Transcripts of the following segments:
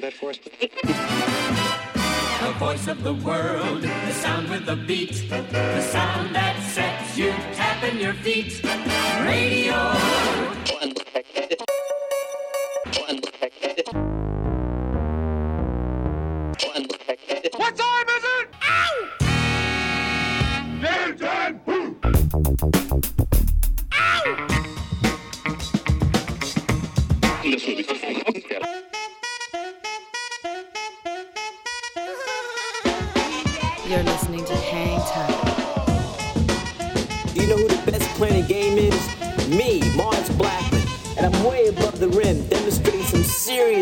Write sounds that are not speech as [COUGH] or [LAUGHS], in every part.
capture that for us? The voice of the world, the sound with the beat, the sound that sets you tapping your feet. Radio. One. One. One. What time is it? Ow! Game time!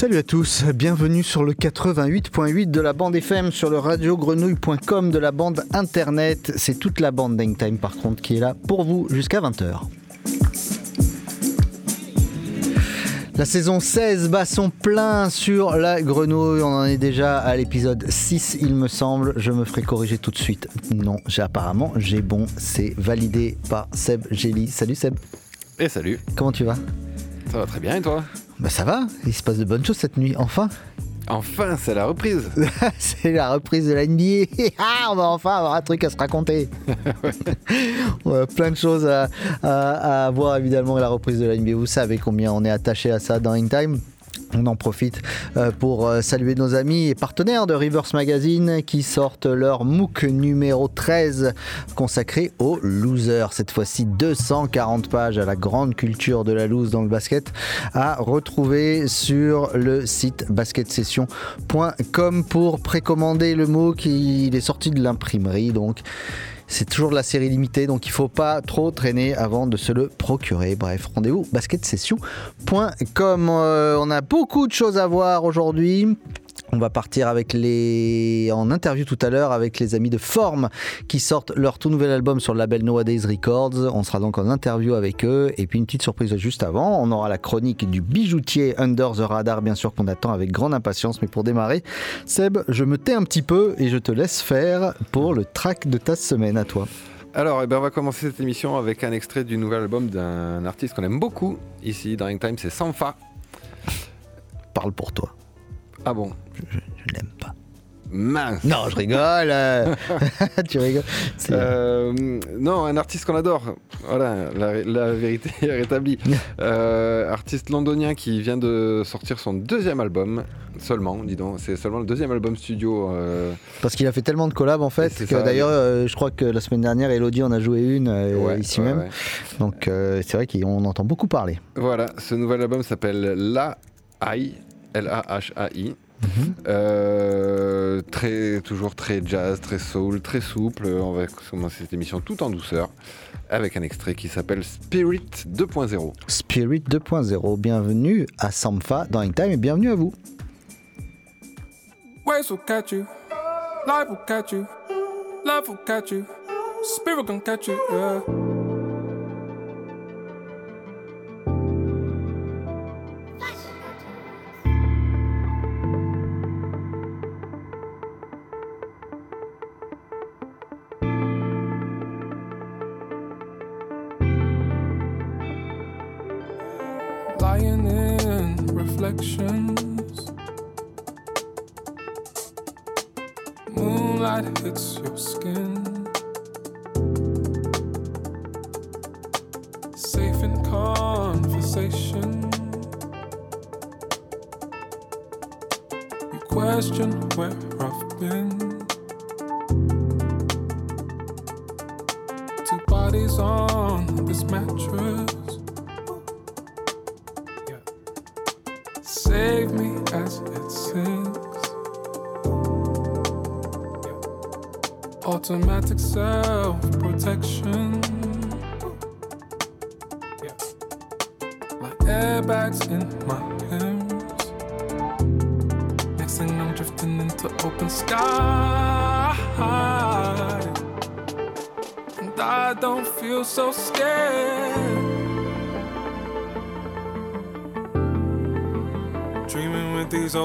Salut à tous, bienvenue sur le 88.8 de la bande FM, sur le radiogrenouille.com de la bande internet. C'est toute la bande d'Hangtime par contre qui est là pour vous jusqu'à 20h. La saison 16 bat son plein sur la grenouille. On en est déjà à l'épisode 6, il me semble. Je me ferai corriger tout de suite. Non, j'ai apparemment, j'ai bon. C'est validé par Seb Gély. Salut Seb, Et salut, comment tu vas? Ça va très bien et toi? Bah ça va, il se passe de bonnes choses cette nuit, enfin. Enfin, c'est la reprise [LAUGHS] C'est la reprise de la NBA. [LAUGHS] Ah, on va enfin avoir un truc à se raconter. [LAUGHS] On a plein de choses à, à, à voir évidemment la reprise de la NBA. Vous savez combien on est attaché à ça dans In Time. On en profite euh, pour euh, saluer nos amis et partenaires de Reverse Magazine qui sortent leur MOOC numéro 13 consacré aux losers. Cette fois-ci 240 pages à la grande culture de la loose dans le basket à retrouver sur le site basketsession.com pour précommander le MOOC. Il est sorti de l'imprimerie donc c'est toujours de la série limitée, donc il faut pas trop traîner avant de se le procurer. Bref, rendez-vous basketsession.com. Euh, on a beaucoup de choses à voir aujourd'hui. On va partir avec les en interview tout à l'heure avec les amis de Form qui sortent leur tout nouvel album sur le label Nowadays Records. On sera donc en interview avec eux et puis une petite surprise juste avant, on aura la chronique du bijoutier Under the Radar bien sûr qu'on attend avec grande impatience mais pour démarrer, Seb, je me tais un petit peu et je te laisse faire pour le track de ta semaine à toi. Alors, eh ben, on va commencer cette émission avec un extrait du nouvel album d'un artiste qu'on aime beaucoup ici dans Time, c'est Sanfa. Parle pour toi. Ah bon? Je, je l'aime pas. Mince Non, je rigole. euh. [LAUGHS] [LAUGHS] tu rigoles. Euh, non, un artiste qu'on adore. Voilà, la, la vérité [LAUGHS] est rétablie. Euh, artiste londonien qui vient de sortir son deuxième album seulement, dis donc. C'est seulement le deuxième album studio. Parce qu'il a fait tellement de collabs en fait que d'ailleurs je crois que la semaine dernière Elodie en a joué une ouais, ici ouais, même. ouais. Donc c'est vrai qu'on entend beaucoup parler. Voilà, ce nouvel album s'appelle La Hai, L-A-H-A-I. Mhm. Euh, très, toujours très jazz, très soul, très souple. On va commencer cette émission tout en douceur avec un extrait qui s'appelle Spirit 2.0. Spirit 2.0, bienvenue à Samfa dans In Time et bienvenue à vous. Waves will catch you, life will catch you, love will catch you, spirit can catch you, yeah.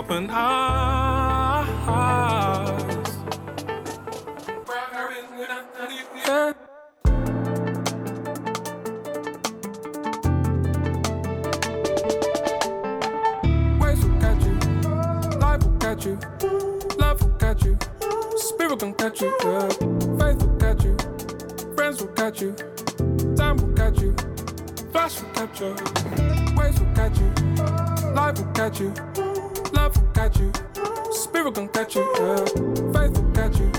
Open eyes. Waves will catch you, life will catch you, love will catch you, spirit can catch you, yeah. Faith will catch you, friends will catch you, time will catch you, flash will capture. Waves will catch you, life will catch you, will catch you, spirit can catch you, yeah. Faith will catch you,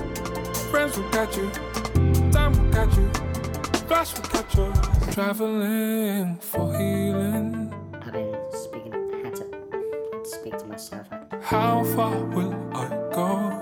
friends will catch you, time will catch you, flash will capture. Traveling for healing. I've been speaking, had to speak to myself. How far will I go?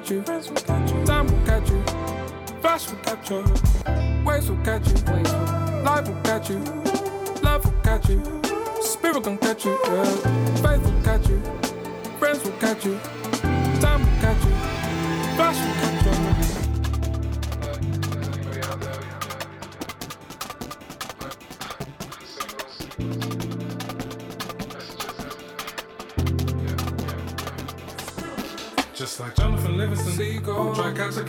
Catch you, time will catch you, flash will catch you, waves will catch you, life will catch you, love will catch you, spirit can catch you, yeah. faith will catch you, friends will catch you,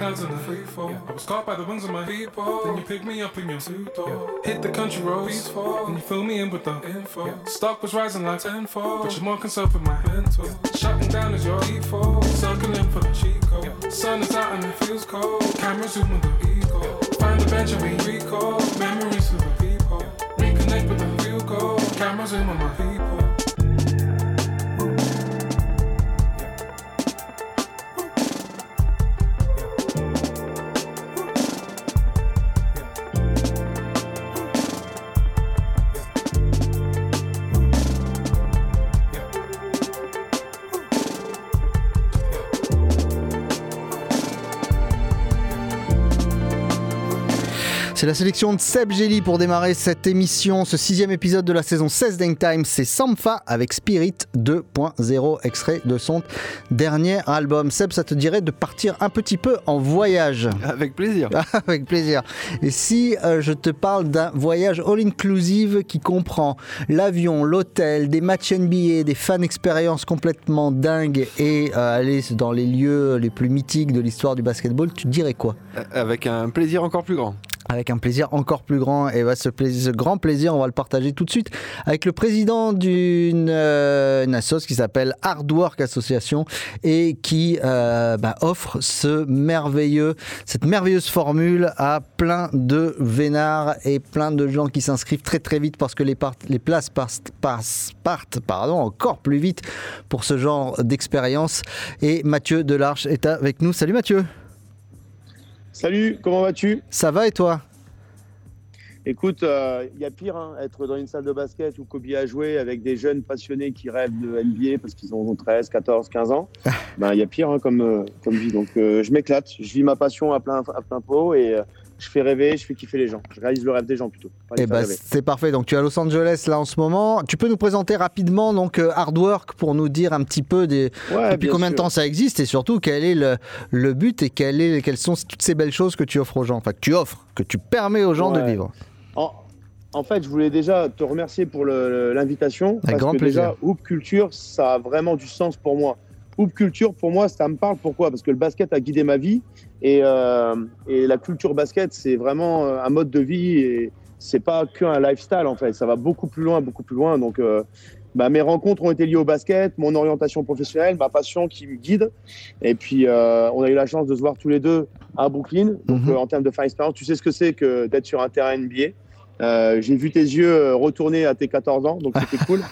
clouds in the free fall. I was caught by the wings of my people. Then you pick me up in your suit. Hit the country roads. Then you fill me in with the info. Stock was rising like tenfold. But you're more concerned with my mental. Shutting down is your default. Circling for the code. Sun is out and it feels cold. Camera zoom with the ego. Find the bench and we recall. Memories of the people. Reconnect with the real goal. Camera zoom on my people. C'est la sélection de Seb Jelly pour démarrer cette émission, ce sixième épisode de la saison 16 d'Hangtime. C'est Sampha avec Spirit 2.0, extrait de son dernier album. Seb, ça te dirait de partir un petit peu en voyage? [LAUGHS] Avec plaisir. [LAUGHS] Avec plaisir. Et si euh, je te parle d'un voyage all-inclusive qui comprend l'avion, l'hôtel, des matchs NBA, des fan expériences complètement dingues et euh, aller dans les lieux les plus mythiques de l'histoire du basketball, tu dirais quoi? Avec un plaisir encore plus grand. Avec un plaisir encore plus grand. Et bah, ce, plaisir, ce grand plaisir, on va le partager tout de suite avec le président d'une euh, assoce qui s'appelle Hardwork Association et qui euh, bah, offre ce merveilleux, cette merveilleuse formule à plein de vénards et plein de gens qui s'inscrivent très très vite parce que les, places passent, passent- partent pardon, encore plus vite pour ce genre d'expérience. Et Mathieu Delarche est avec nous. Salut Mathieu Salut, comment vas-tu? Ça va et toi? Écoute, il y a pire, hein, être dans une salle de basket où Kobe a joué avec des jeunes passionnés qui rêvent de NBA parce qu'ils ont 13, 14, 15 ans. Ben, Il y a pire hein, comme, euh, comme vie. Donc euh, je m'éclate, je vis ma passion à plein, à plein pot et euh, je fais rêver, je fais kiffer les gens. Je réalise le rêve des gens plutôt. les Eh faire ben, c'est parfait. Donc tu es à Los Angeles là en ce moment. Tu peux nous présenter rapidement donc euh, Hardwork pour nous dire un petit peu des, Ouais, depuis bien combien de temps ça existe et surtout quel est le, le but et quel est, quelles sont toutes ces belles choses que tu offres aux gens, enfin que tu offres, que tu permets aux gens de vivre. En, en fait, je voulais déjà te remercier pour l'invitation. Parce grand que plaisir. déjà, Hoop Culture, ça a vraiment du sens pour moi. Hoop Culture, pour moi, ça me parle. Pourquoi? Parce que le basket a guidé ma vie. Et, euh, et la culture basket, c'est vraiment euh, un mode de vie. Et c'est pas qu'un lifestyle, en fait. Ça va beaucoup plus loin, beaucoup plus loin. Donc, euh, bah, mes rencontres ont été liées au basket, mon orientation professionnelle, ma passion qui me guide. Et puis, euh, on a eu la chance de se voir tous les deux à Brooklyn. Donc, euh, en termes de fin expérience, tu sais ce que c'est que d'être sur un terrain NBA. Euh, J'ai vu tes yeux retourner à tes 14 ans, donc c'était cool. [LAUGHS]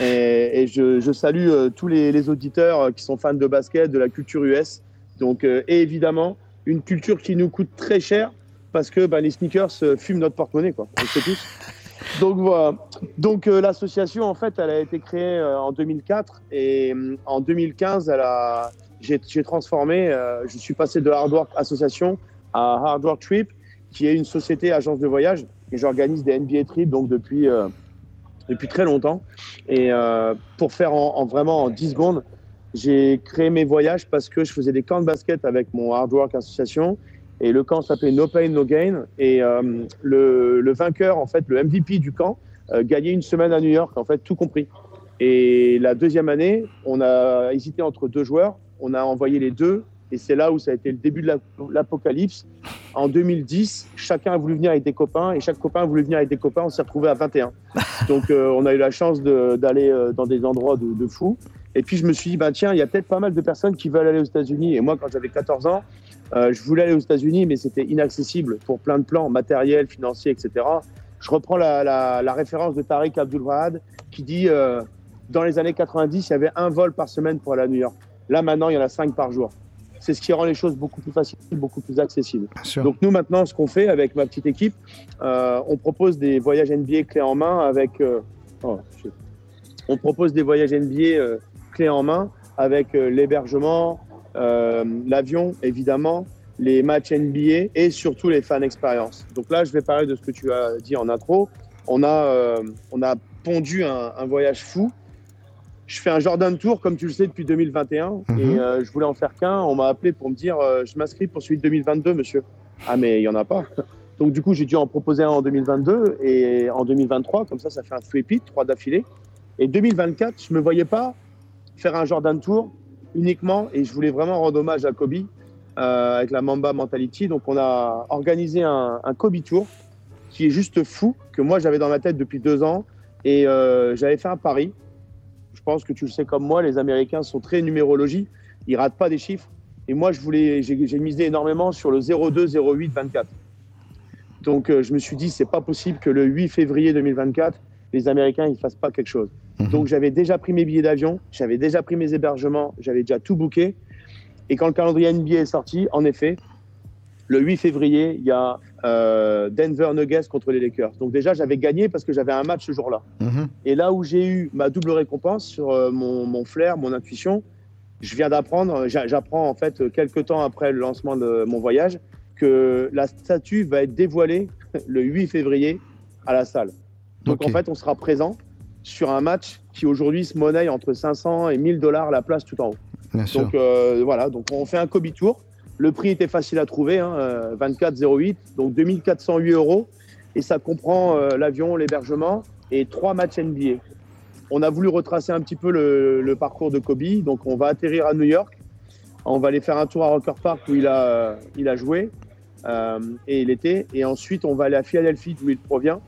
Et, et je, je salue tous les, les auditeurs qui sont fans de basket, de la culture US. Donc, euh, et évidemment, une culture qui nous coûte très cher parce que bah, les sneakers euh, fument notre porte-monnaie, quoi. On le sait tous. [LAUGHS] Donc voilà. Donc euh, l'association, en fait, elle a été créée euh, en 2004 et euh, en 2015, elle a, j'ai, transformé. je suis passé de Hard Work Association à Hard Work Trip, qui est une société agence de voyage et j'organise des NBA trips donc depuis depuis très longtemps. Et pour faire en, en vraiment en 10 secondes, j'ai créé mes voyages parce que je faisais des camps de basket avec mon Hard Work Association. Et le camp s'appelait No Pain No Gain. Et euh, le, le vainqueur en fait le MVP du camp euh, gagnait une semaine à New York en fait tout compris. Et la deuxième année on a hésité entre deux joueurs. On a envoyé les deux. Et c'est là où ça a été le début de l'ap- l'apocalypse. En 2010 chacun a voulu venir avec des copains. Et chaque copain a voulu venir avec des copains. On s'est retrouvé à 21 donc euh, on a eu la chance de- d'aller euh, dans des endroits de, de fous et puis je me suis dit bah tiens il y a peut-être pas mal de personnes qui veulent aller aux États-Unis et moi quand j'avais 14 ans euh, je voulais aller aux États-Unis, mais c'était inaccessible pour plein de plans matériels, financiers, etc. Je reprends la, la- la référence de Tariq Abdul-Wahad qui dit euh, dans les années 90, il y avait un vol par semaine pour aller à New York. Là, maintenant, il y en a cinq par jour. C'est ce qui rend les choses beaucoup plus faciles, beaucoup plus accessibles. Donc nous, maintenant, ce qu'on fait avec ma petite équipe, euh, on propose des voyages NBA clés en main avec... oh, on propose des voyages NBA clés en main avec euh, l'hébergement, euh, l'avion, évidemment, les matchs NBA et surtout les fan expériences. Donc là, je vais parler de ce que tu as dit en intro. On a, euh, on a pondu un, un voyage fou. Je fais un Jordan Tour, comme tu le sais, depuis 2021. Mhm. Et euh, je voulais en faire qu'un. On m'a appelé pour me dire Je m'inscris pour celui de 2022, monsieur. Ah, mais il n'y en a pas. [LAUGHS] Donc, du coup, j'ai dû en proposer un en 2022 et en 2023. Comme ça, ça fait un three-peat, trois d'affilée. Et 2024, je ne me voyais pas faire un Jordan Tour uniquement. Et je voulais vraiment rendre hommage à Kobe euh, avec la Mamba Mentality. Donc, on a organisé un, Kobe Tour qui est juste fou, que moi, j'avais dans ma tête depuis deux ans. Et euh, j'avais fait un pari. Je pense que tu le sais comme moi, les Américains sont très numérologie. Ils ratent pas des chiffres. Et moi, je voulais, j'ai j'ai misé énormément sur le 02, 08, 24. Donc, euh, je me suis dit, c'est pas possible que le 8 février 2024, les Américains ils fassent pas quelque chose. Donc, j'avais déjà pris mes billets d'avion, j'avais déjà pris mes hébergements, j'avais déjà tout booké. Et quand le calendrier NBA est sorti, en effet, le 8 février, il y a euh, Denver Nuggets contre les Lakers. Donc déjà, j'avais gagné parce que j'avais un match ce jour-là. Mhm. Et là où j'ai eu ma double récompense sur euh, mon, mon flair, mon intuition, je viens d'apprendre, j'a- j'apprends en fait quelques temps après le lancement de mon voyage, que la statue va être dévoilée [LAUGHS] le 8 février à la salle. Donc en fait, on sera présent sur un match qui aujourd'hui se monnaie entre 500 et 1000 dollars la place tout en haut. Bien sûr. Donc euh, voilà, donc on fait un Kobe Tour. Le prix était facile à trouver, hein, euh, 24,08, donc 2408 euros. Et ça comprend euh, l'avion, l'hébergement et trois matchs NBA. On a voulu retracer un petit peu le, le parcours de Kobe. Donc on va atterrir à New York. On va aller faire un tour à Rocker Park où il a, il a joué euh, et il était. Et ensuite, on va aller à Philadelphie d'où il provient.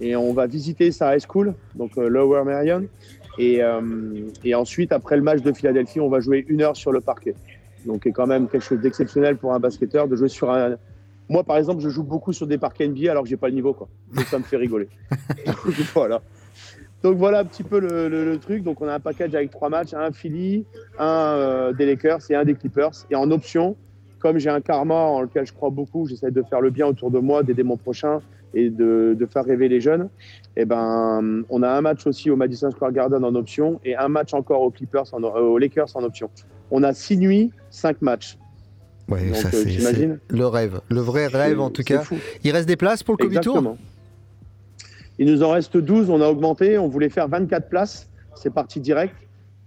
Et on va visiter sa high school, donc euh, Lower Merion. Et, euh, et ensuite, après le match de Philadelphie, on va jouer une heure sur le parquet. Donc, c'est quand même quelque chose d'exceptionnel pour un basketteur de jouer sur un. Moi, par exemple, je joue beaucoup sur des parquets NBA alors que j'ai pas le niveau, quoi. Donc, ça me fait rigoler. [LAUGHS] Donc, voilà. Donc, voilà un petit peu le, le- le truc. Donc, on a un package avec trois matchs un Philly, un euh, des Lakers et un des Clippers. Et en option, comme j'ai un karma en lequel je crois beaucoup, j'essaie de faire le bien autour de moi, d'aider mon prochain et de, de faire rêver les jeunes. Et ben, on a un match aussi au Madison Square Garden en option et un match encore aux Clippers, en, euh, aux Lakers en option. On a six nuits, cinq matchs. Ouais, Donc, ça, euh, c'est le rêve, le vrai rêve en tout cas. fou. Il reste des places pour le Exactement. Il nous en reste 12, on a augmenté, on voulait faire 24 places, c'est parti direct.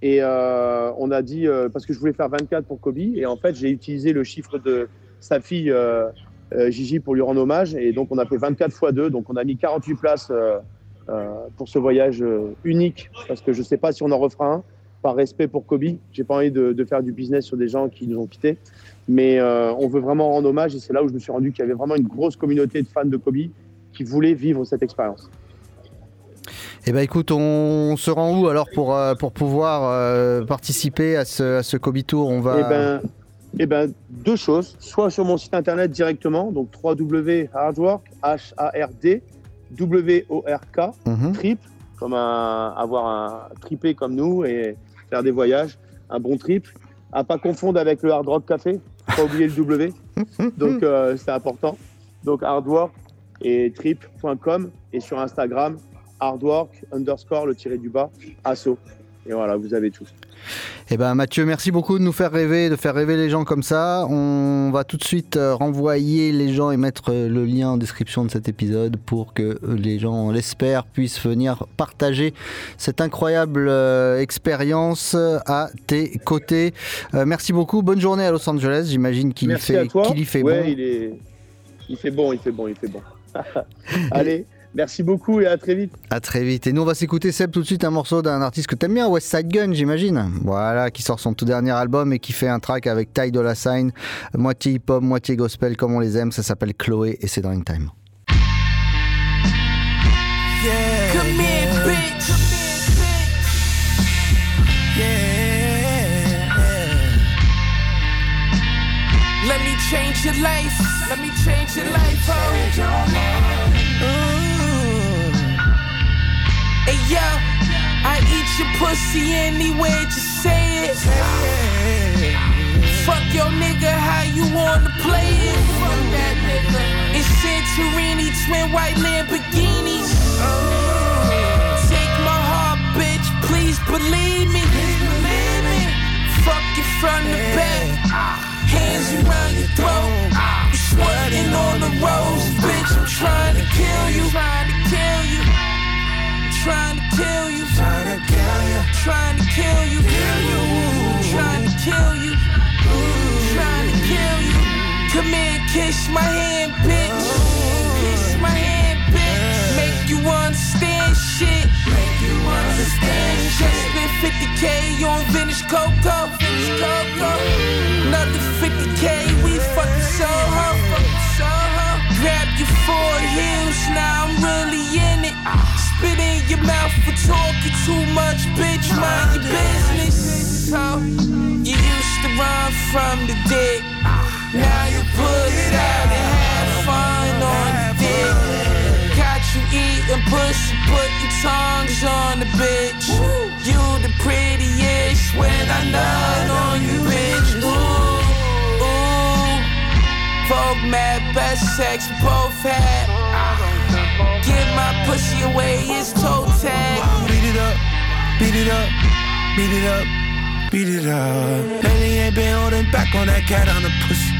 Et euh, on a dit, euh, parce que je voulais faire 24 pour Kobe, et en fait j'ai utilisé le chiffre de sa fille euh, Gigi pour lui rendre hommage, et donc on a fait 24 fois 2, donc on a mis 48 places pour ce voyage unique, parce que je ne sais pas si on en refera un, par respect pour Kobe. J'ai pas envie de, de faire du business sur des gens qui nous ont quittés, mais on veut vraiment rendre hommage, et c'est là où je me suis rendu qu'il y avait vraiment une grosse communauté de fans de Kobe qui voulaient vivre cette expérience. Eh ben écoute, on se rend où alors pour, euh, pour pouvoir euh, participer à ce, à ce Tour? On va. Eh ben, eh ben, deux choses. Soit sur mon site internet directement, donc www.hardwork, H-A-R-D, W-O-R-K, Mhm. trip, comme un, avoir un tripé comme nous et faire des voyages, un bon trip. À pas confondre avec le Hard Rock Café, pas oublier le W. [LAUGHS] Donc euh, c'est important. Donc hardwork et trip.com et sur Instagram, hardwork underscore le tiré du bas, asso. Et voilà, vous avez tout. Eh ben Mathieu, merci beaucoup de nous faire rêver, de faire rêver les gens comme ça. On va tout de suite euh, renvoyer les gens et mettre euh, le lien en description de cet épisode pour que euh, les gens, on l'espère, puissent venir partager cette incroyable euh, expérience à tes côtés. Euh, merci beaucoup, bonne journée à Los Angeles. J'imagine qu'il y fait, qu'il y fait ouais, bon. Il, est... il fait bon, il fait bon, il fait bon. [LAUGHS] Allez, [LAUGHS] merci beaucoup et à très vite. À très vite. Et nous, on va s'écouter, Seb, tout de suite un morceau d'un artiste que t'aimes bien, West Side Gun, j'imagine. Voilà, qui sort son tout dernier album et qui fait un track avec Ty Dolla Sign, moitié hip-hop, moitié gospel, comme on les aime. Ça s'appelle Chloé et c'est dans Time. Yeah. Come here, bitch. Yeah. Let me change your life. Let me change your life. Oh. Hey yo, I eat your pussy anyway. Just say it. Fuck your nigga, how you wanna play it? Fuck that nigga. It's Santorini, twin white Lamborghinis. Take my heart, bitch, please believe me. Fuck you from the back, hands around your throat. You sweating on the rose, kiss my hand, bitch. Kiss my hand, bitch. Make you understand shit. Make you understand shit. Spent 50k on vintage Coco. Vintage Coco. Another 50k, we fucking Soho. Fucking. Grab your four heels, now I'm really in it. Spit in your mouth for talking too much, bitch. Mind your business. So, you used to run from the dick. Now you put it out and have fun on the dick. Got you eating pussy, putting tongues on the bitch. You the prettiest when I nut on you, bitch. Ooh, ooh. Vogue mad, best sex both had. Give my pussy away, it's toe tag. Beat it up, beat it up, beat it up, beat it up. Lately ain't been holding back on that cat on the pussy.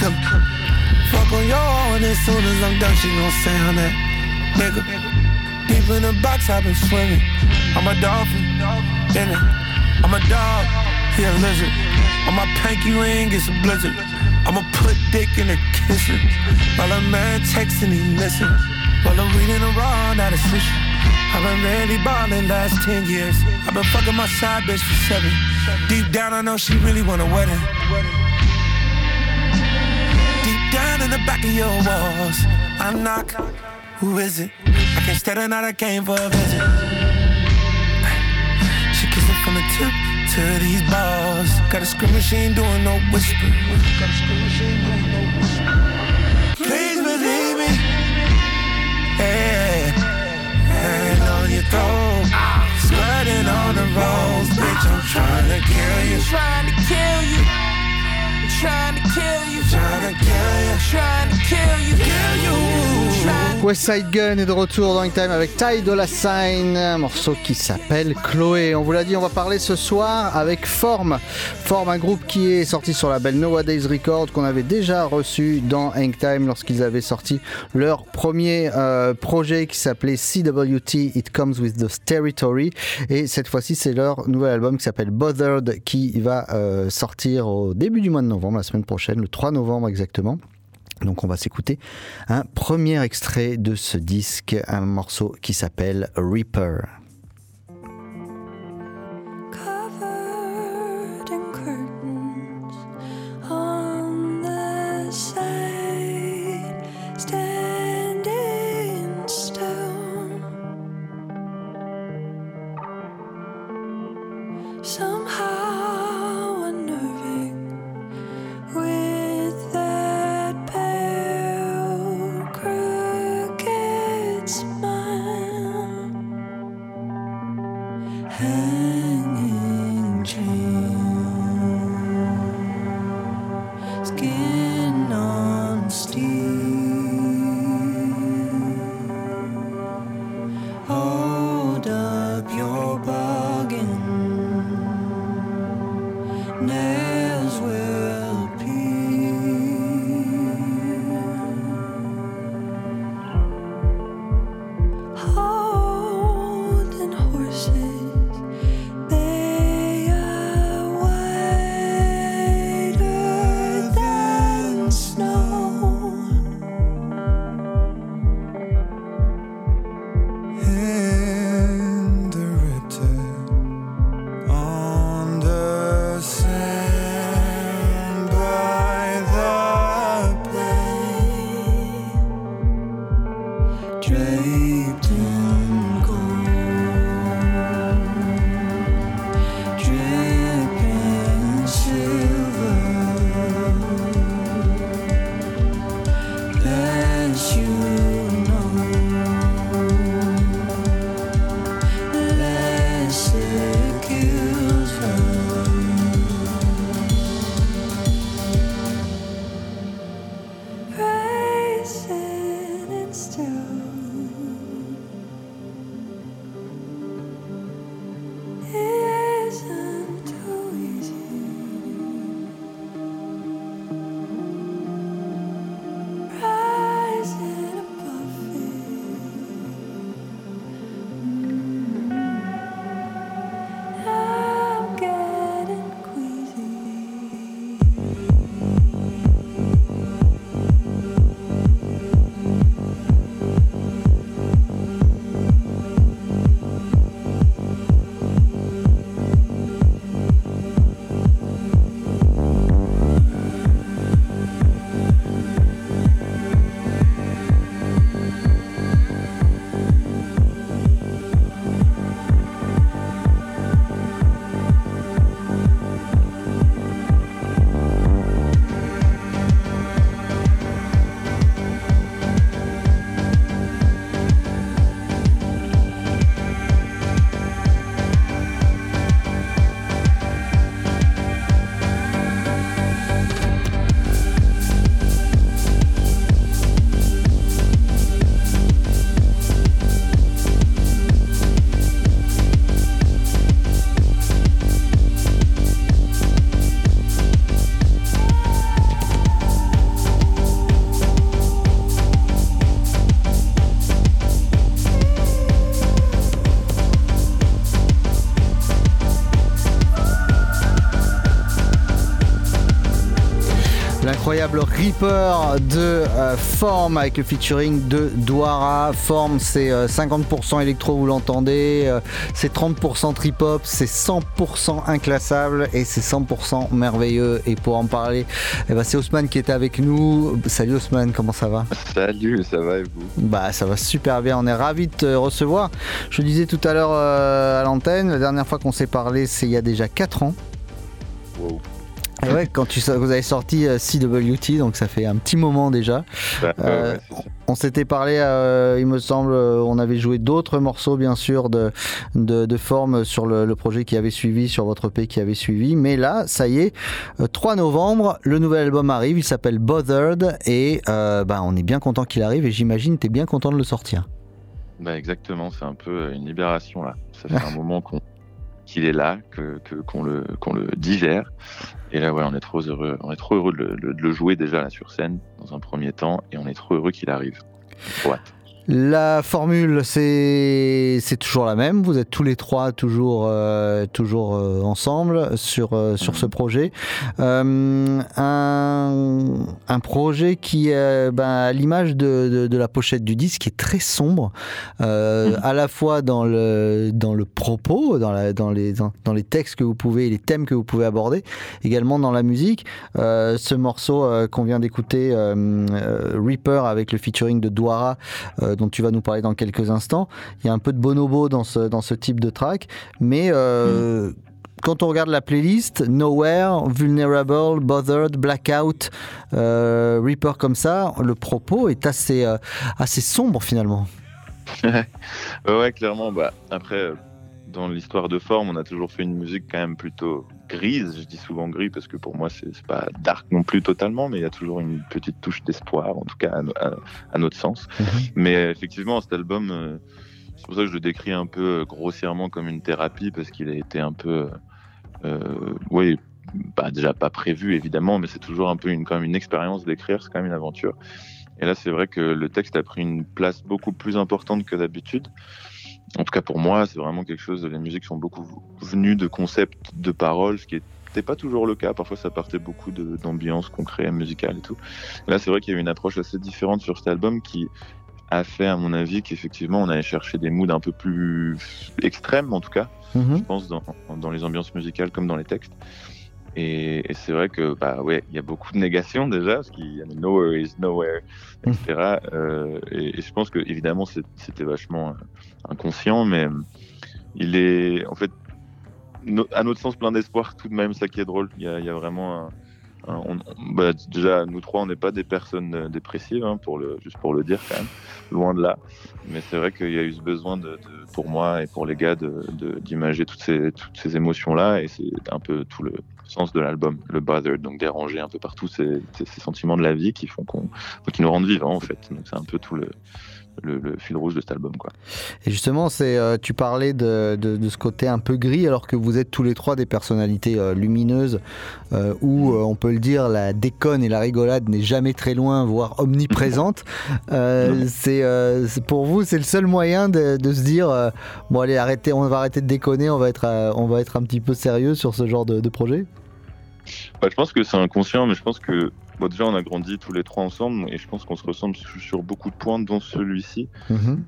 Fuck on your own as soon as I'm done, she gon' say on that. Nigga, deep in the box, I've been swimming. I'm a dolphin, in it. I'm a dog, he a lizard. On my pinky ring, it's a blizzard. I'ma put dick in a kisser. While a man texting, he missing. While I'm reading a raw, not a switch. I've been really ballin' last 10 years. I've been fucking my side bitch for seven. Deep down, I know she really want a wedding. Down in the back of your walls, I knock. Who is it? I can't stay the night I came for a visit. She kissing from the tip to these balls. Got a scream, ain't doing no whisper. Please believe me. Yeah. Hand on your throat. Squirting on the rolls. Bitch, I'm trying to kill you. Trying to kill you. Trying to kill you. Trying to kill you. Trying to kill you. Kill you. Trying West Side Gun est de retour dans Time avec Ty Dolla Sign, un morceau qui s'appelle Chloé. On vous l'a dit, on va parler ce soir avec Form. Form, un groupe qui est sorti sur la label Nowadays Records qu'on avait déjà reçu dans Hang Time lorsqu'ils avaient sorti leur premier euh, projet qui s'appelait CWT It Comes With The Territory. Et cette fois-ci, c'est leur nouvel album qui s'appelle Bothered qui va euh, sortir au début du mois de novembre, la semaine prochaine, le 3 novembre exactement. Donc on va s'écouter un premier extrait de ce disque, un morceau qui s'appelle Reaper. L'incroyable Reaper de euh, Form avec le featuring de Douara. Form, c'est euh, 50% électro, vous l'entendez, euh, c'est 30% trip-hop, c'est 100% inclassable et c'est 100% merveilleux. Et pour en parler, eh ben, c'est Haussmann qui est avec nous. Salut Haussmann, comment ça va? Salut, ça va et vous? Bah ça va super bien, on est ravis de te recevoir. Je disais tout à l'heure euh, à l'antenne, la dernière fois qu'on s'est parlé, c'est il y a déjà 4 ans. Ouais, quand tu, vous avez sorti euh, CWT, donc ça fait un petit moment déjà. Bah, Euh, ouais, on s'était parlé, euh, il me semble, on avait joué d'autres morceaux, bien sûr, de, de, de forme sur le, le projet qui avait suivi, sur votre EP qui avait suivi. Mais là, ça y est, euh, 3 novembre, le nouvel album arrive, il s'appelle Bothered, et euh, bah, on est bien content qu'il arrive, et j'imagine que tu es bien content de le sortir. Bah, exactement, c'est un peu une libération là. Ça fait un [LAUGHS] moment qu'on qu'il est là, que que- qu'on le qu'on le digère. Et là, ouais, on est trop heureux, on est trop heureux de le, jouer déjà là sur scène dans un premier temps, et on est trop heureux qu'il arrive. Trop hâte. La formule, c'est toujours la même. Vous êtes tous les trois toujours euh, toujours euh, ensemble sur euh, sur ce projet. Euh, un, un projet qui ben, à l'image de, de, de la pochette du disque, est très sombre, euh, à la fois dans le dans le propos, dans la dans les dans, dans les textes que vous pouvez, les thèmes que vous pouvez aborder, également dans la musique. Ce morceau qu'on vient d'écouter, Reaper avec le featuring de Douara euh, dont tu vas nous parler dans quelques instants. Il y a un peu de bonobo dans ce, dans ce type de track, mais euh, quand on regarde la playlist, Nowhere, Vulnerable, Bothered, Blackout, euh, Reaper comme ça, le propos est assez, assez sombre finalement. [LAUGHS] ouais, clairement. Bah, après, dans l'histoire de forme, on a toujours fait une musique quand même plutôt grise. Je dis souvent gris parce que pour moi, c'est pas dark non plus totalement, mais il y a toujours une petite touche d'espoir, en tout cas à, no- à- à notre sens. Mais euh, effectivement, cet album, euh, c'est pour ça que je le décris un peu euh, grossièrement comme une thérapie parce qu'il a été un peu, euh, oui, bah, déjà pas prévu évidemment, mais c'est toujours un peu une, quand même une expérience d'écrire, c'est quand même une aventure. Et là, c'est vrai que le texte a pris une place beaucoup plus importante que d'habitude. En tout cas, pour moi, c'est vraiment quelque chose. Les musiques sont beaucoup venues de concepts, de paroles, ce qui n'était pas toujours le cas. Parfois, ça partait beaucoup d'ambiance concrète, musicale et tout. Là, c'est vrai qu'il y a eu une approche assez différente sur cet album qui a fait, à mon avis, qu'effectivement, on allait chercher des moods un peu plus extrêmes, en tout cas, Mhm. je pense, dans, dans les ambiances musicales comme dans les textes. Et, et c'est vrai que, bah ouais, il y a beaucoup de négations déjà, parce qu'il y a nowhere is nowhere, etc. Euh, et, et je pense que, évidemment, c'était vachement euh, inconscient, mais euh, il est, en fait, no- à notre sens, plein d'espoir tout de même, ça qui est drôle. Il y a, il y a vraiment un. Bah, déjà, nous trois, on n'est pas des personnes euh, dépressives, hein, juste pour le dire quand même, loin de là. Mais c'est vrai qu'il y a eu ce besoin pour moi et pour les gars d'imager toutes ces, émotions-là, et c'est un peu tout le sens de l'album, le bothered, donc déranger un peu partout ces, ces- sentiments de la vie qui nous rendent vivants en fait. C'est un peu tout le, le, le fil rouge de cet album, quoi. Et justement, c'est euh, tu parlais de, de- de ce côté un peu gris, alors que vous êtes tous les trois des personnalités euh, lumineuses, euh, où on peut le dire, la déconne et la rigolade n'est jamais très loin, voire omniprésente. [LAUGHS] C'est pour vous, c'est le seul moyen de, de se dire, bon allez, arrêtez, on va arrêter de déconner, on va être, on va être un petit peu sérieux sur ce genre de, de projet? Bah, je pense que c'est inconscient, mais je pense que bon, déjà on a grandi tous les trois ensemble et je pense qu'on se ressemble sur, beaucoup de points, dont celui-ci.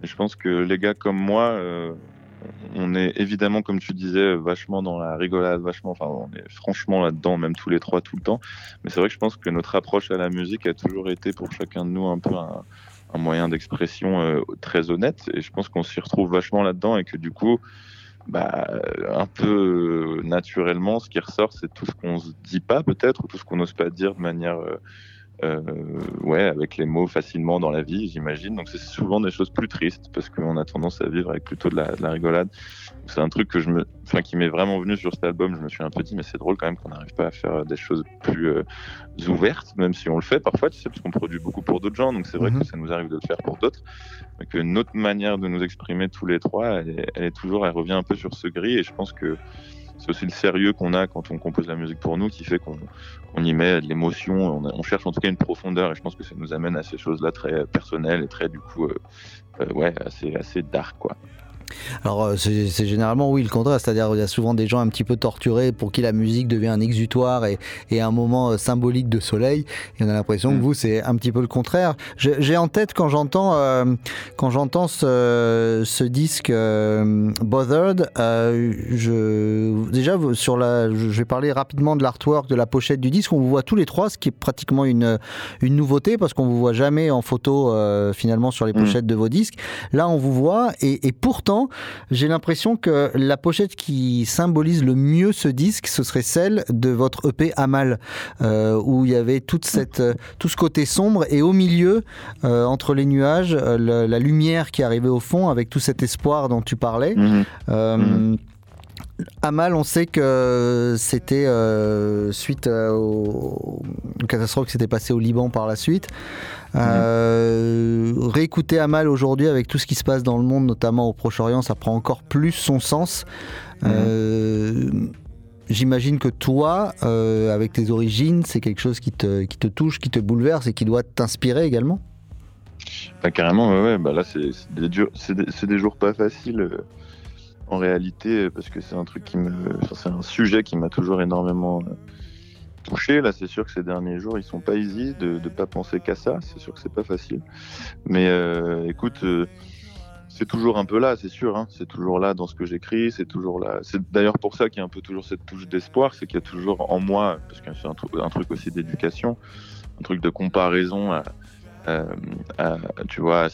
Et je pense que les gars comme moi, euh, on est évidemment, comme tu disais, vachement dans la rigolade, vachement, enfin, on est franchement là-dedans, même tous les trois tout le temps. Mais c'est vrai que je pense que notre approche à la musique a toujours été pour chacun de nous un peu un, un moyen d'expression euh, très honnête. Et je pense qu'on s'y retrouve vachement là-dedans et que du coup, bah, un peu euh, naturellement, ce qui ressort, c'est tout ce qu'on se dit pas peut-être, ou tout ce qu'on n'ose pas dire de manière, euh, ouais, avec les mots facilement dans la vie, j'imagine. Donc c'est souvent des choses plus tristes parce qu'on a tendance à vivre avec plutôt de la, de la rigolade. C'est un truc que je me, enfin, qui m'est vraiment venu sur cet album. Je me suis un peu dit, mais c'est drôle quand même qu'on n'arrive pas à faire des choses plus euh, ouvertes, même si on le fait parfois, tu sais, parce qu'on produit beaucoup pour d'autres gens. Donc c'est vrai Mhm. que ça nous arrive de le faire pour d'autres mais que notre manière de nous exprimer tous les trois, elle est, elle est toujours, elle revient un peu sur ce gris, et je pense que c'est aussi le sérieux qu'on a quand on compose la musique pour nous qui fait qu'on y met de l'émotion, on cherche en tout cas une profondeur, et je pense que ça nous amène à ces choses-là très personnelles et très du coup, euh, euh, ouais, assez, assez dark quoi. Alors euh, c'est généralement oui le contraire, c'est-à-dire il y a souvent des gens un petit peu torturés pour qui la musique devient un exutoire et, et un moment euh, symbolique de soleil. Et on a l'impression que vous c'est un petit peu le contraire. J'ai en tête quand j'entends euh, quand j'entends ce, ce disque euh, Bothered, euh, je déjà sur la, je vais parler rapidement de l'artwork de la pochette du disque. On vous voit tous les trois, ce qui est pratiquement une une nouveauté parce qu'on vous voit jamais en photo finalement sur les pochettes de vos disques. Là, on vous voit et, et pourtant, j'ai l'impression que la pochette qui symbolise le mieux ce disque, ce serait celle de votre EP Amal, euh, où il y avait toute cette, euh, tout ce côté sombre et au milieu, euh, entre les nuages, la, la lumière qui arrivait au fond avec tout cet espoir dont tu parlais. Euh, Amal, on sait que c'était euh, suite euh, au- aux catastrophes qui s'était passées au Liban par la suite. Euh, réécouter Amal aujourd'hui avec tout ce qui se passe dans le monde, notamment au Proche-Orient, ça prend encore plus son sens. Euh, J'imagine que toi, avec tes origines, c'est quelque chose qui te, touche, qui te bouleverse et qui doit t'inspirer également? Bah, carrément, ouais. Bah, là, c'est des, jours pas faciles en réalité, parce que c'est un truc qui me. c'est un sujet qui m'a toujours énormément euh, touché. Là, c'est sûr que ces derniers jours, ils sont pas easy de ne pas penser qu'à ça. C'est sûr que c'est pas facile. Mais euh, écoute. euh, c'est toujours un peu là, c'est sûr. hein. C'est toujours là dans ce que j'écris. C'est toujours là. C'est d'ailleurs pour ça qu'il y a un peu toujours cette touche d'espoir, c'est qu'il y a toujours en moi, parce que c'est un, un truc aussi d'éducation, un truc de comparaison tu vois,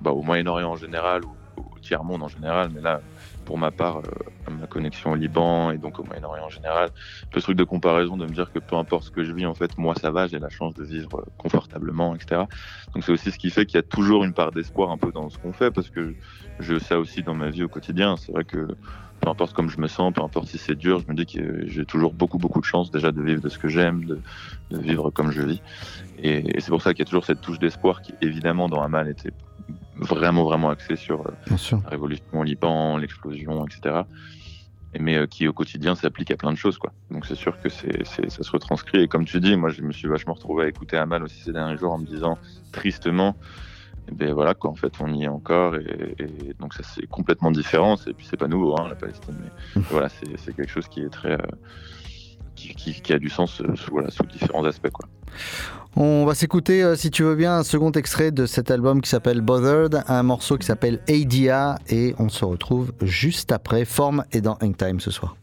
bah, au Moyen-Orient en général au tiers-monde en général, mais là, pour ma part, euh, ma connexion au Liban et donc au Moyen-Orient en général, ce truc de comparaison, de me dire que peu importe ce que je vis, en fait, moi ça va, j'ai la chance de vivre confortablement, etc. Donc c'est aussi ce qui fait qu'il y a toujours une part d'espoir un peu dans ce qu'on fait, parce que j'ai ça aussi dans ma vie au quotidien. C'est vrai que peu importe comme je me sens, peu importe si c'est dur, je me dis que j'ai toujours beaucoup beaucoup de chance déjà de vivre de ce que j'aime, de, vivre comme je vis. Et, et c'est pour ça qu'il y a toujours cette touche d'espoir qui, évidemment, dans Amal était vraiment, vraiment axée sur euh, la révolution au Liban, l'explosion, etc. Et mais euh, qui, au quotidien, s'applique à plein de choses, quoi. Donc c'est sûr que c'est, ça se retranscrit. Et comme tu dis, moi, je me suis vachement retrouvé à écouter Amal aussi ces derniers jours en me disant, tristement, eh ben voilà, quoi, en fait, on y est encore. Et, et donc ça, c'est complètement différent. Et puis c'est pas nouveau, hein, la Palestine. Mais [LAUGHS] voilà, c'est, c'est quelque chose qui est très... euh, qui, a du sens euh, sous, différents aspects. On va s'écouter, euh, si tu veux bien, un second extrait de cet album qui s'appelle Bothered, un morceau qui s'appelle Adia, et on se retrouve juste après. Forme et dans Hangtime ce soir.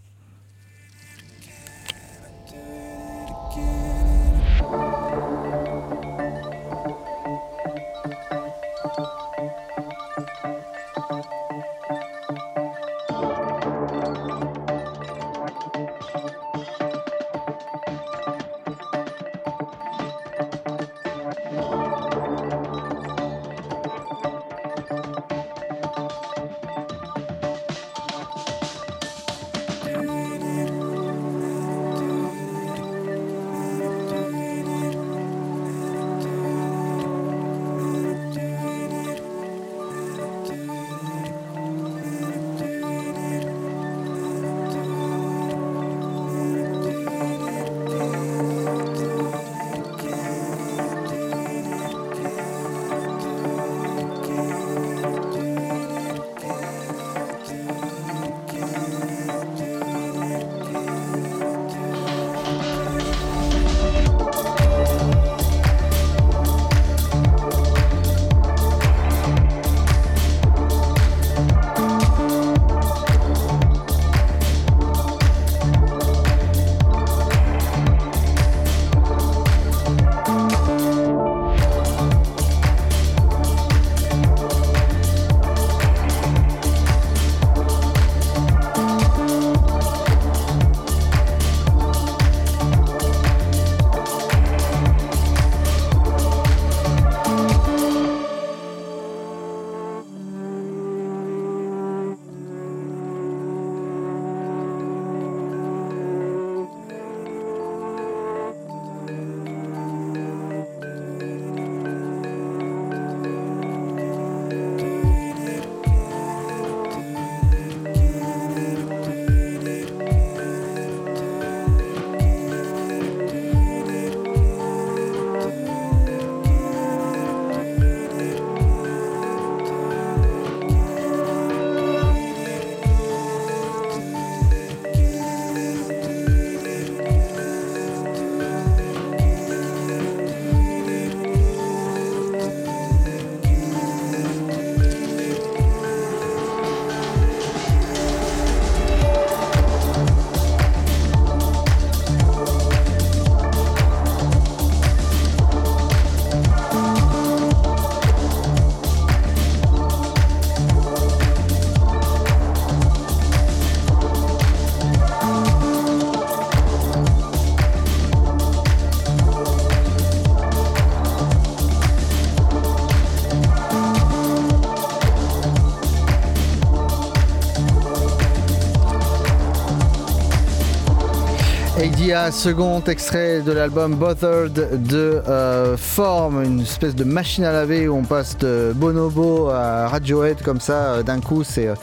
Second extrait de l'album Bothered de euh, Form, une espèce de machine à laver où on passe de Bonobo à Radiohead comme ça euh, d'un coup. C'est euh,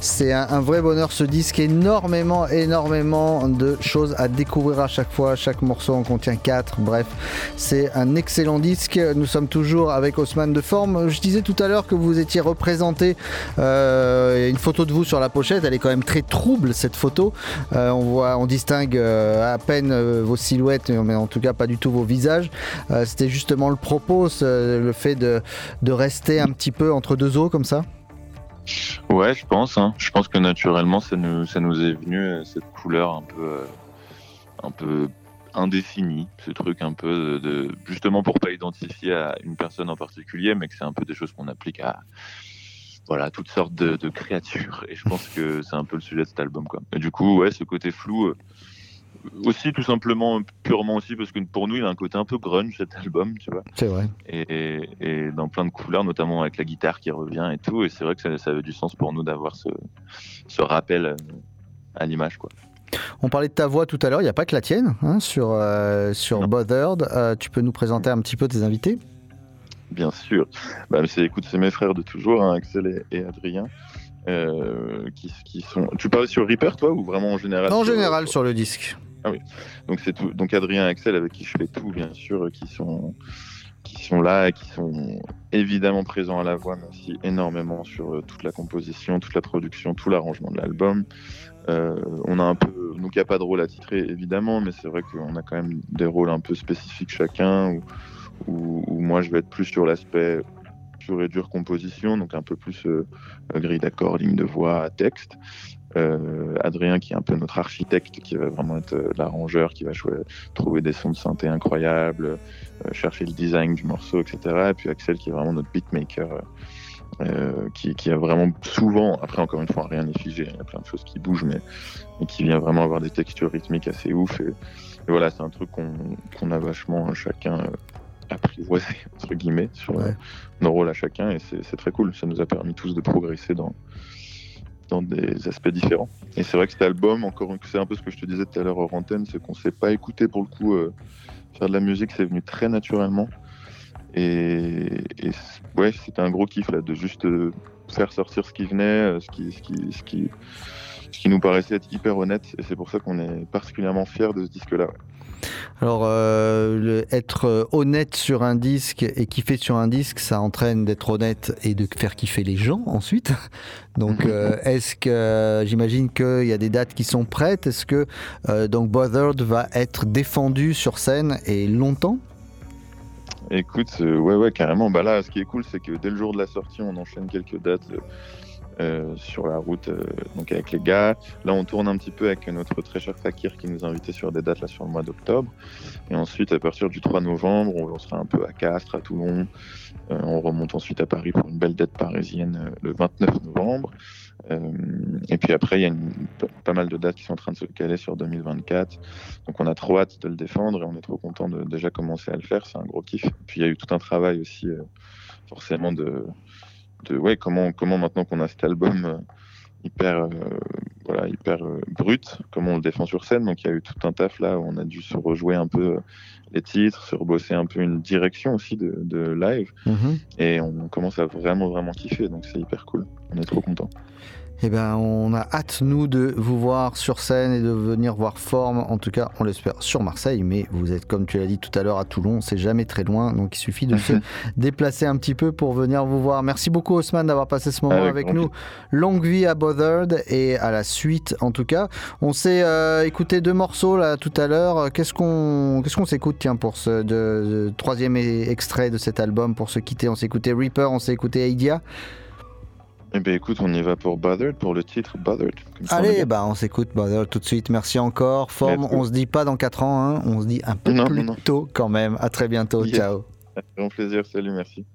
c'est un, vrai bonheur ce disque. Énormément, énormément de choses à découvrir à chaque fois. Chaque morceau en contient 4. Bref, c'est un excellent disque. Nous sommes toujours avec Haussmann de Forme. Je disais tout à l'heure que vous étiez représenté. euh, une photo de vous sur la pochette. Elle est quand même très trouble cette photo. On voit, on distingue euh, vos silhouettes, mais en tout cas pas du tout vos visages. Euh, C'était justement le propos, le fait de, de rester un petit peu entre deux eaux comme ça. Ouais, je pense. hein. Je pense que naturellement, ça nous, ça nous est venu euh, cette couleur un peu, euh, un peu indéfinie, ce truc un peu de, justement pour pas identifier à une personne en particulier, mais que c'est un peu des choses qu'on applique à voilà toutes sortes de, créatures. Et je pense que c'est un peu le sujet de cet album, quoi. Et du coup, ouais, ce côté flou. euh, aussi tout simplement purement aussi parce que pour nous il a un côté un peu grunge cet album tu vois C'est vrai. et, et dans plein de couleurs, notamment avec la guitare qui revient et tout. Et c'est vrai que ça, ça avait du sens pour nous d'avoir ce, ce rappel euh, à l'image. quoi. On parlait de ta voix tout à l'heure, il n'y a pas que la tienne hein, sur, euh, sur Bothered. Euh, tu peux nous présenter un petit peu tes invités? Bien sûr. Bah, c'est, écoute, c'est mes frères de toujours, hein, Axel et, et Adrien. euh, qui, qui sont... Tu parlais sur Reaper, toi, ou vraiment en général En sur- général sur le disque. Ah oui. Donc c'est tout. Donc Adrien et Axel avec qui je fais tout, bien sûr, euh, qui sont qui sont là et qui sont évidemment présents à la voix, mais aussi énormément sur euh, toute la composition, toute la production, tout l'arrangement de l'album. Euh, on a un peu, nous, n'y a pas de rôle à titrer évidemment, mais c'est vrai qu'on a quand même des rôles un peu spécifiques chacun. Où, moi, je vais être plus sur l'aspect pur et dur composition, donc un peu plus euh, grille d'accords, ligne de voix, texte. Euh, Adrien qui est un peu notre architecte, qui va vraiment être euh, l'arrangeur, qui va jouer, trouver des sons de synthé incroyables, euh, chercher le design du morceau, etc. Et puis Axel qui est vraiment notre beatmaker, qui, qui a vraiment souvent, après encore une fois rien n'est figé, il y a plein de choses qui bougent, mais, mais qui vient vraiment avoir des textures rythmiques assez ouf. Et, et voilà, c'est un truc qu'on a vachement chacun apprivoisé, [LAUGHS] entre guillemets, sur nos rôles à chacun, et c'est très cool. Ça nous a permis tous de progresser dans, dans des aspects différents. Et c'est vrai que cet album, encore c'est un peu ce que je te disais tout à l'heure hors antenne, c'est qu'on s'est pas écouté pour le coup. euh, faire de la musique, c'est venu très naturellement. Et, ouais, c'était un gros kiff là, de juste euh, faire sortir ce qui venait, euh, ce qui, ce qui, ce qui, ce qui nous paraissait être hyper honnête. Et c'est pour ça qu'on est particulièrement fiers de ce disque-là. Alors, euh, le- être honnête sur un disque et kiffer sur un disque, ça entraîne d'être honnête et de faire kiffer les gens ensuite. [LAUGHS] Donc, [LAUGHS] euh, est-ce que j'imagine qu'il y a des dates qui sont prêtes Est-ce que euh, donc Bothered va être défendu sur scène et longtemps? Écoute, ouais, ouais, carrément. Bah là, ce qui est cool, c'est que dès le jour de la sortie, on enchaîne quelques dates euh, sur la route, euh, donc avec les gars. Là, on tourne un petit peu avec notre très cher Fakir qui nous a invités sur des dates là sur le mois d'octobre. Et ensuite, à partir du 3 novembre, on, on sera un peu à Castres, à Toulon. Euh, on remonte ensuite à Paris pour une belle date parisienne le 29 novembre. Et puis après, il y a pas- mal de dates qui sont en train de se caler sur 2024. Donc on a trop hâte de le défendre et on est trop content de déjà commencer à le faire. C'est un gros kiff. Puis il y a eu tout un travail aussi, forcément, de, de ouais, comment, comment maintenant qu'on a cet album euh, hyper, euh, voilà, hyper euh, brut, comment on le défend sur scène. Donc il y a eu tout un taf là où on a dû se rejouer un peu les titres, se rebosser un peu une direction aussi de, de live. Et on commence à vraiment, vraiment kiffer. Donc c'est hyper cool. On est trop content. Eh ben, on a hâte, nous, de vous voir sur scène et de venir voir Forme. En tout cas, on l'espère sur Marseille, mais vous êtes, comme tu l'as dit tout à l'heure, à Toulon. C'est jamais très loin, donc il suffit de [LAUGHS] se déplacer un petit peu pour venir vous voir. Merci beaucoup, Haussmann, d'avoir passé ce moment Avec nous. Longue vie à Bothered et à la suite, en tout cas. On s'est euh, écouté deux morceaux là tout à l'heure. Qu'est-ce qu'on qu'est-ce qu'on s'écoute, tiens, pour ce de- de- troisième e- extrait de cet album pour se quitter? On s'est écouté Reaper, on s'est écouté Aidia. Eh ben écoute, on y va pour Bothered, pour le titre Bothered. On Allez, bien. bah on s'écoute Bothered tout de suite. Merci encore. Forme, on se dit pas dans 4 ans, hein, on se dit un peu Non, plus non, non. tôt quand même. À très bientôt. Yes. Ciao. Avec grand plaisir, salut, merci.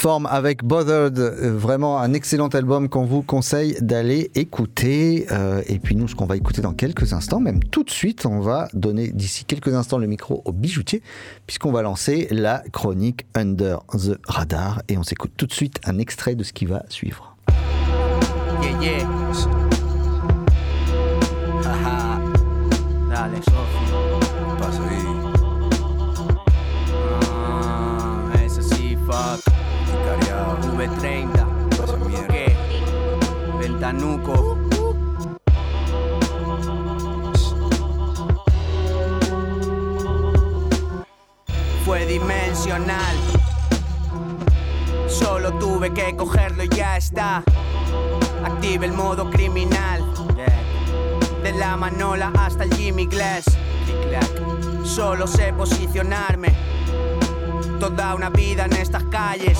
Forme avec Bothered, vraiment un excellent album qu'on vous conseille d'aller écouter. Euh, et puis nous, ce qu'on va écouter dans quelques instants, même tout de suite, on va donner d'ici quelques instants le micro au bijoutier, puisqu'on va lancer la chronique Under the Radar. Et on s'écoute tout de suite un extrait de ce qui va suivre. Fue dimensional. Solo tuve que cogerlo y ya está. Active el modo criminal. De la Manola hasta el Jimmy Glass. Solo sé posicionarme. Toda una vida en estas calles.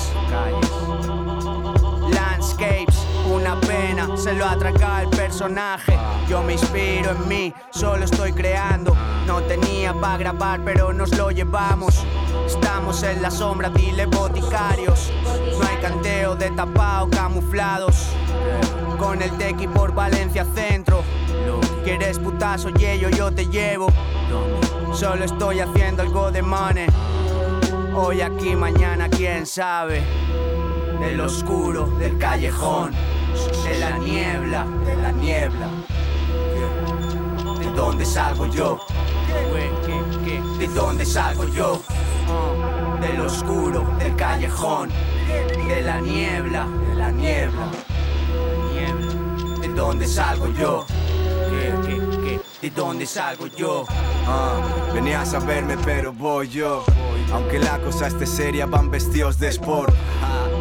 Landscapes, una pena, se lo atraca el personaje. Yo me inspiro en mí, solo estoy creando. No tenía para grabar, pero nos lo llevamos. Estamos en la sombra, dile boticarios. No hay canteo de tapao camuflados. Con el tequi por Valencia Centro. ¿Quieres putazo, yello? Yo te llevo. Solo estoy haciendo algo de money. Hoy aquí, mañana, quién sabe. Del oscuro, del callejón, de la niebla, de la niebla. ¿De dónde salgo yo? ¿De dónde salgo yo? Del oscuro, del callejón, de la niebla, de la niebla. ¿De dónde salgo yo? ¿De dónde salgo yo? Ah, venías a verme pero voy yo. Aunque la cosa esté seria van vestidos de sport.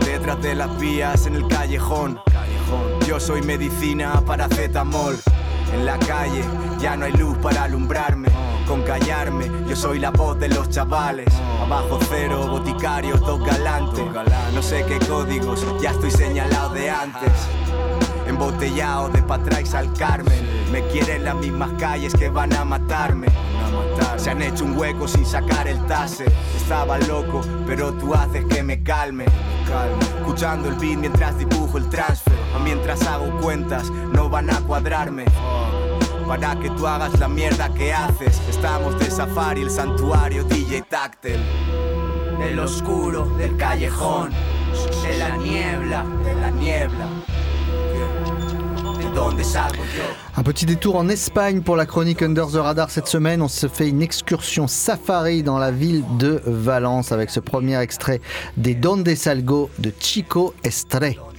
Detrás de las vías en el callejón Yo soy medicina para cetamol En la calle ya no hay luz para alumbrarme Con callarme yo soy la voz de los chavales. Abajo cero, boticarios, dos galantes. No sé qué códigos, ya estoy señalado de antes. Embotellado de Patraix al Carmen Me quieren las mismas calles que van a matarme. Se han hecho un hueco sin sacar el tase. Estaba loco, pero tú haces que me calme. Escuchando el beat mientras dibujo el transfer Mientras hago cuentas, no van a cuadrarme para que tú hagas la mierda que haces. Estamos de safari, el santuario DJ Táctil. Del oscuro, del callejón, de la niebla, de la niebla. ¿De dónde salgo? Un petit détour en Espagne pour la chronique Under the Radar cette semaine. On se fait une excursion safari dans la ville de Valence avec ce premier extrait des Donde Salgo de Chico Estre.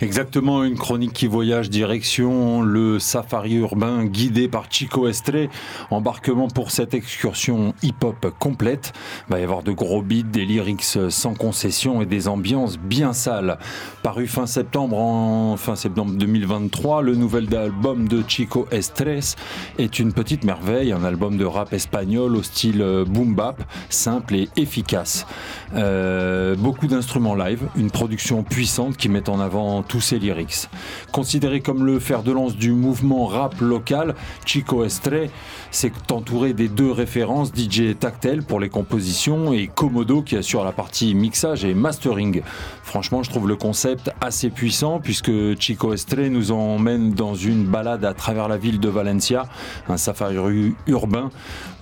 Exactement, une chronique qui voyage direction le safari urbain guidé par Chico Estre. Embarquement pour cette excursion hip-hop complète. Il va y avoir de gros beats, des lyrics sans concession et des ambiances bien sales. Paru fin septembre, en fin septembre 2023, le nouvel album de Chico Estres est une petite merveille, un album de rap espagnol au style boom bap, simple et efficace. Euh, beaucoup d'instruments live, une production puissante qui met en avant tous ses lyrics. Considéré comme le fer de lance du mouvement rap local, Chico Estre s'est entouré des deux références DJ Tactel pour les compositions et Komodo qui assure la partie mixage et mastering. Franchement, je trouve le concept assez puissant puisque Chico Estre nous emmène dans une balade à travers la ville de Valencia, un safari urbain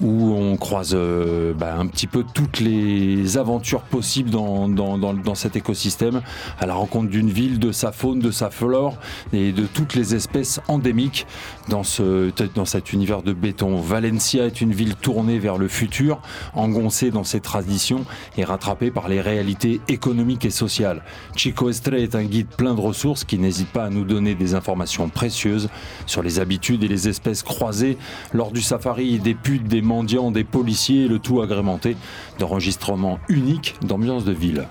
où on croise euh, bah, un petit peu toutes les aventures possibles dans, dans, dans, dans cet écosystème, à la rencontre d'une ville, de sa faune, de sa flore et de toutes les espèces endémiques dans, ce, dans cet univers de béton. Valencia est une ville tournée vers le futur, engoncée dans ses traditions et rattrapée par les réalités économiques et sociales. Chico Estre est un guide plein de ressources qui n'hésite pas à nous donner des informations précieuses sur les habitudes et les espèces croisées lors du safari des putes, des mendiants, des policiers, le tout agrémenté d'enregistrements uniques d'ambiance de ville.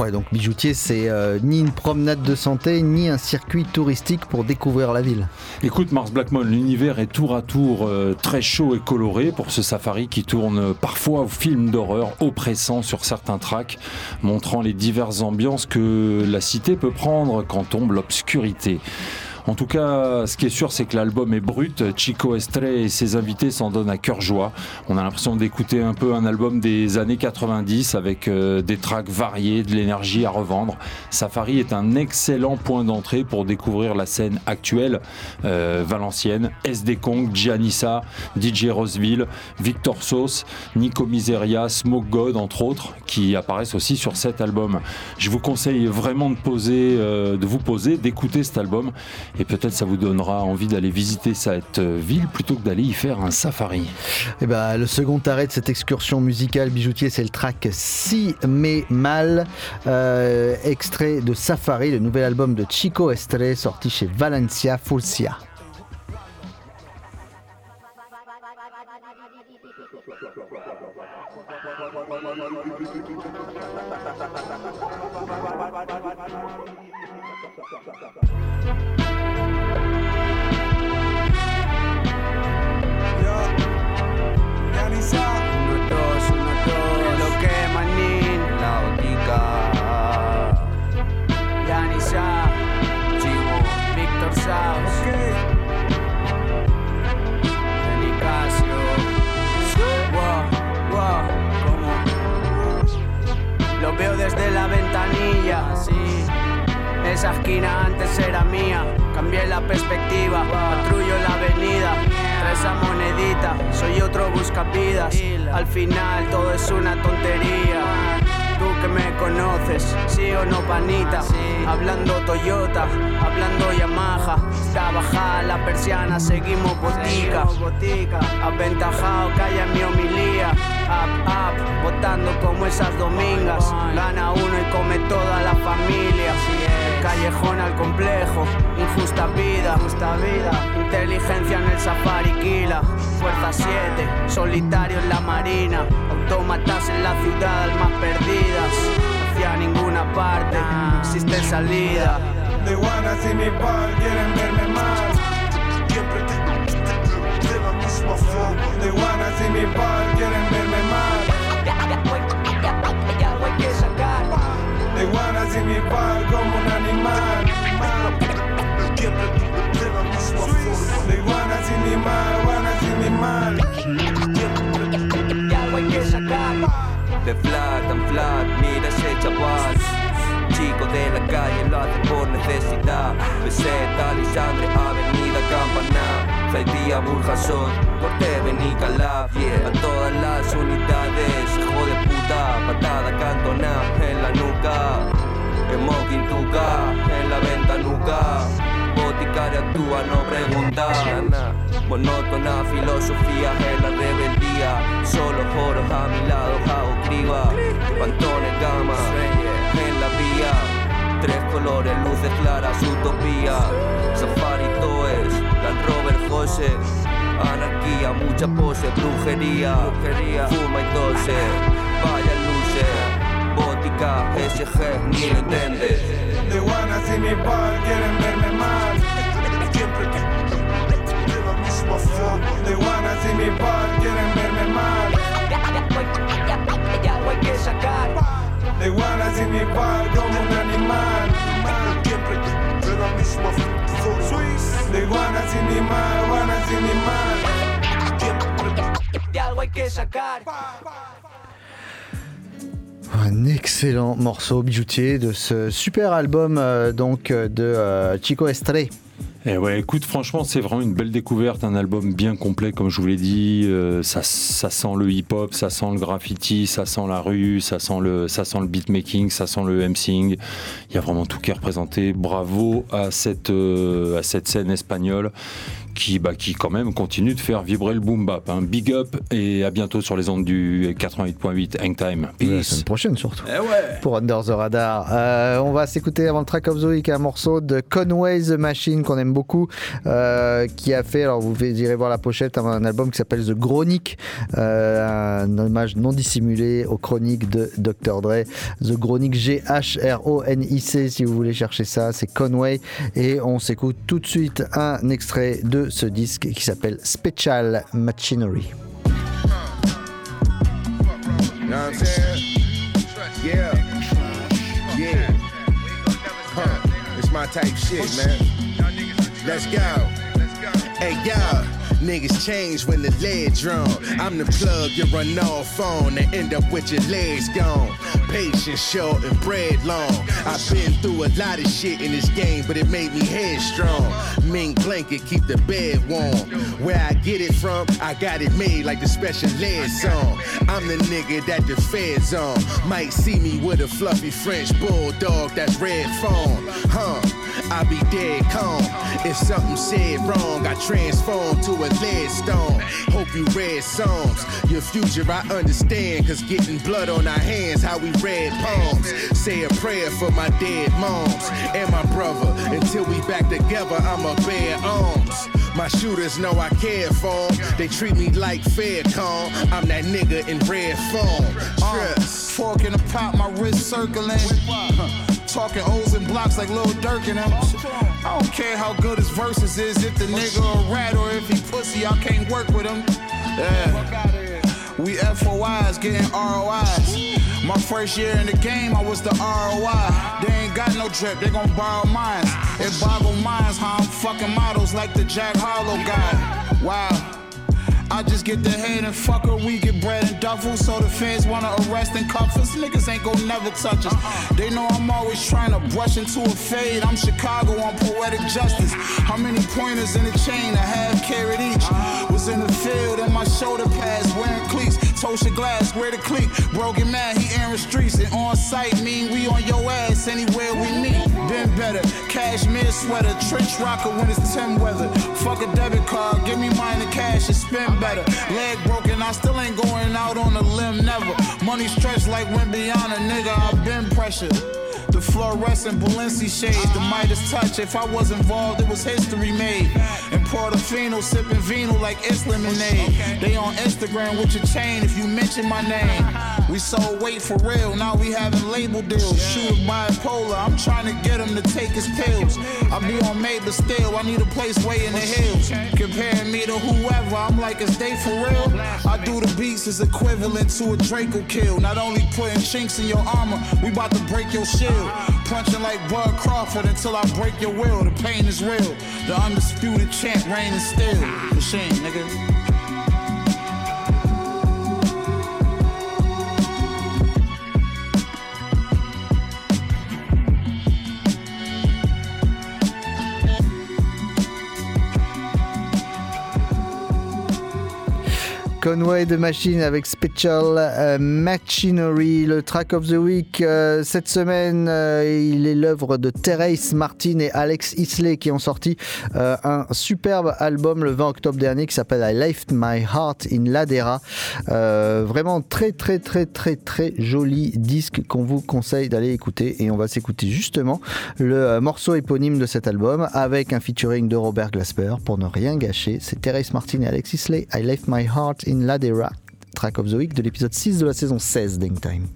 Ouais, donc bijoutier, c'est euh, ni une promenade de santé, ni un circuit touristique pour découvrir la ville. Écoute, Mars Blackmon, l'univers est tour à tour euh, très chaud et coloré pour ce safari qui tourne parfois au film d'horreur oppressant sur certains tracks, montrant les diverses ambiances que la cité peut prendre quand tombe l'obscurité. En tout cas, ce qui est sûr, c'est que l'album est brut. Chico Estre et ses invités s'en donnent à cœur joie. On a l'impression d'écouter un peu un album des années 90 avec euh, des tracks variés, de l'énergie à revendre. Safari est un excellent point d'entrée pour découvrir la scène actuelle euh, valencienne. SD Kong, DJ Roseville, Victor Sauce, Nico Miseria, Smoke God, entre autres, qui apparaissent aussi sur cet album. Je vous conseille vraiment de poser, euh, de vous poser, d'écouter cet album, et peut-être ça vous donnera envie d'aller visiter cette euh, ville plutôt que d'aller y faire un safari. Ben, le second arrêt de cette excursion musicale bijoutier, c'est le track Si mais mal, euh, extrait de Safari, le nouvel album de Chico Estre, sorti chez Valencia Fulcia. De flat and flat, mira ese chaval. Chico de la calle lo hace por necesidad. Peseta, Lisandre, Avenida Campaná. Zaidía, Burjasot, Corte, Benicalab yeah. A todas las unidades, hijo de puta Patada cantona en la nuca Smoking tuca, en la ventanuca Boticaria actúa, no pregunta Monótona filosofía en la rebeldía. Solo joros a mi lado, hago criba. Pantones, gama, en la vía. Tres colores, luces claras, utopía. Safari Toes, Land Rover José Anarquía, mucha pose, brujería. Fuma y tose, vaya luces Bótica, SG, ni lo entiendes De guanas y mi par quieren verme mal. Siempre de la misma forma. De guanas y mi par quieren verme mal. hay que sacar. De guanas y mi par como un animal. Siempre de la misma forma. De guanas y mi mal, guanas y mi mal. De algo hay que sacar. Un excellent morceau bijoutier de ce super album euh, donc euh, de euh, Chico Estre. Et ouais, écoute, franchement, c'est vraiment une belle découverte, un album bien complet, comme je vous l'ai dit. Ça, sent le hip-hop, ça sent le graffiti, ça sent la rue, ça sent le, ça sent le beatmaking, ça sent le MCing. Il y a vraiment tout qui est représenté. Bravo à cette, à cette scène espagnole qui, bah, qui quand même continue de faire vibrer le boom bap. hein. Big up et à bientôt sur les ondes du 88.8 Hangtime. La Peace. semaine prochaine surtout. Eh ouais. Pour Under the Radar. Euh, on va s'écouter avant le track of the week un morceau de Conway the Machine qu'on aime beaucoup, euh, qui a fait, alors vous irez voir la pochette, un, un album qui s'appelle The Chronic, euh, un hommage non dissimulé aux chroniques de Dr. Dre. The Chronic, G-H-R-O-N-I-C, si vous voulez chercher ça, c'est Conway. Et on s'écoute tout de suite un extrait de ce disque qui s'appelle Special Machinery. It's my type shit, man. Let's go. Hey, yo. Niggas change when the lead drawn. I'm the plug you run off on and end up with your legs gone. Patience short and bread long. I've been through a lot of shit in this game, but it made me headstrong. Mink blanket keep the bed warm. Where I get it from, I got it made like the special ed song. I'm the nigga that the feds on. Might see me with a fluffy French bulldog that's red phone. Huh? I be dead calm. If something said wrong, I transform to a lead stone. Hope you read songs. Your future I understand, cause getting blood on our hands, how we read palms. Say a prayer for my dead moms and my brother. Until we back together, I'ma bear arms. My shooters know I care for 'em. They treat me like fair calm. I'm that nigga in red form. Trust. Uh. Fork in the pot, my wrist circling. Huh. Talking O's and blocks like Lil Durk and them. I don't care how good his verses is, if the nigga a rat or if he pussy, I can't work with him. Yeah. We FOIs getting ROIs. My first year in the game, I was the ROI. They ain't got no drip, they gon' borrow mines. It boggle minds how I'm fucking models like the Jack Harlow guy. Wow. I just get the head and fuck her. We get bread and duffel. So the fans wanna arrest and cuff us. Niggas ain't gon' never touch us. Uh-huh. They know I'm always trying to brush into a fade. I'm Chicago on poetic justice. How many pointers in the chain? A half carrot each. Uh-huh. Was in the field and my shoulder pads wearing cleats. Tosha glass, where the clique. Broken man, he airing streets. And on site, mean we on your ass anywhere we meet. Been better. Cashmere sweater. Trench rocker when it's 10 weather. Fuck a debit card. Give me mine in cash and spend better. Leg broken, I still ain't going out on a limb, never. Money stretched like went beyond a nigga, I've been pressured. The fluorescent Balenci shades, the Midas touch. If I was involved, it was history made. And Portofino sipping vino like it's lemonade. They on Instagram with your chain if you mention my name. We sold weight for real, now we having label deals. Shooter bipolar, I'm trying to get him to take his pills. I be on May, but still, I need a place way in the hills. Comparing me to whoever, I'm like, is they for real? I do the beats is equivalent to a Draco kill. Not only putting chinks in your armor, we about to break your Punching like Bud Crawford until I break your will. The pain is real. The undisputed champ reigning still. Machine, nigga. Conway de Machine avec Special euh, Machinery, le track of the week. Euh, cette semaine, euh, il est l'œuvre de Thérèse Martin et Alex Isley qui ont sorti un superbe album le 20 octobre dernier qui s'appelle I Left My Heart in Ladera. Vraiment très très très très très joli disque qu'on vous conseille d'aller écouter et on va s'écouter justement le morceau éponyme de cet album avec un featuring de Robert Glasper pour ne rien gâcher. C'est Thérèse Martin et Alex Isley, I Left My Heart in Ladera, track of the week de l'épisode 6 de la saison 16 d'Hangtime.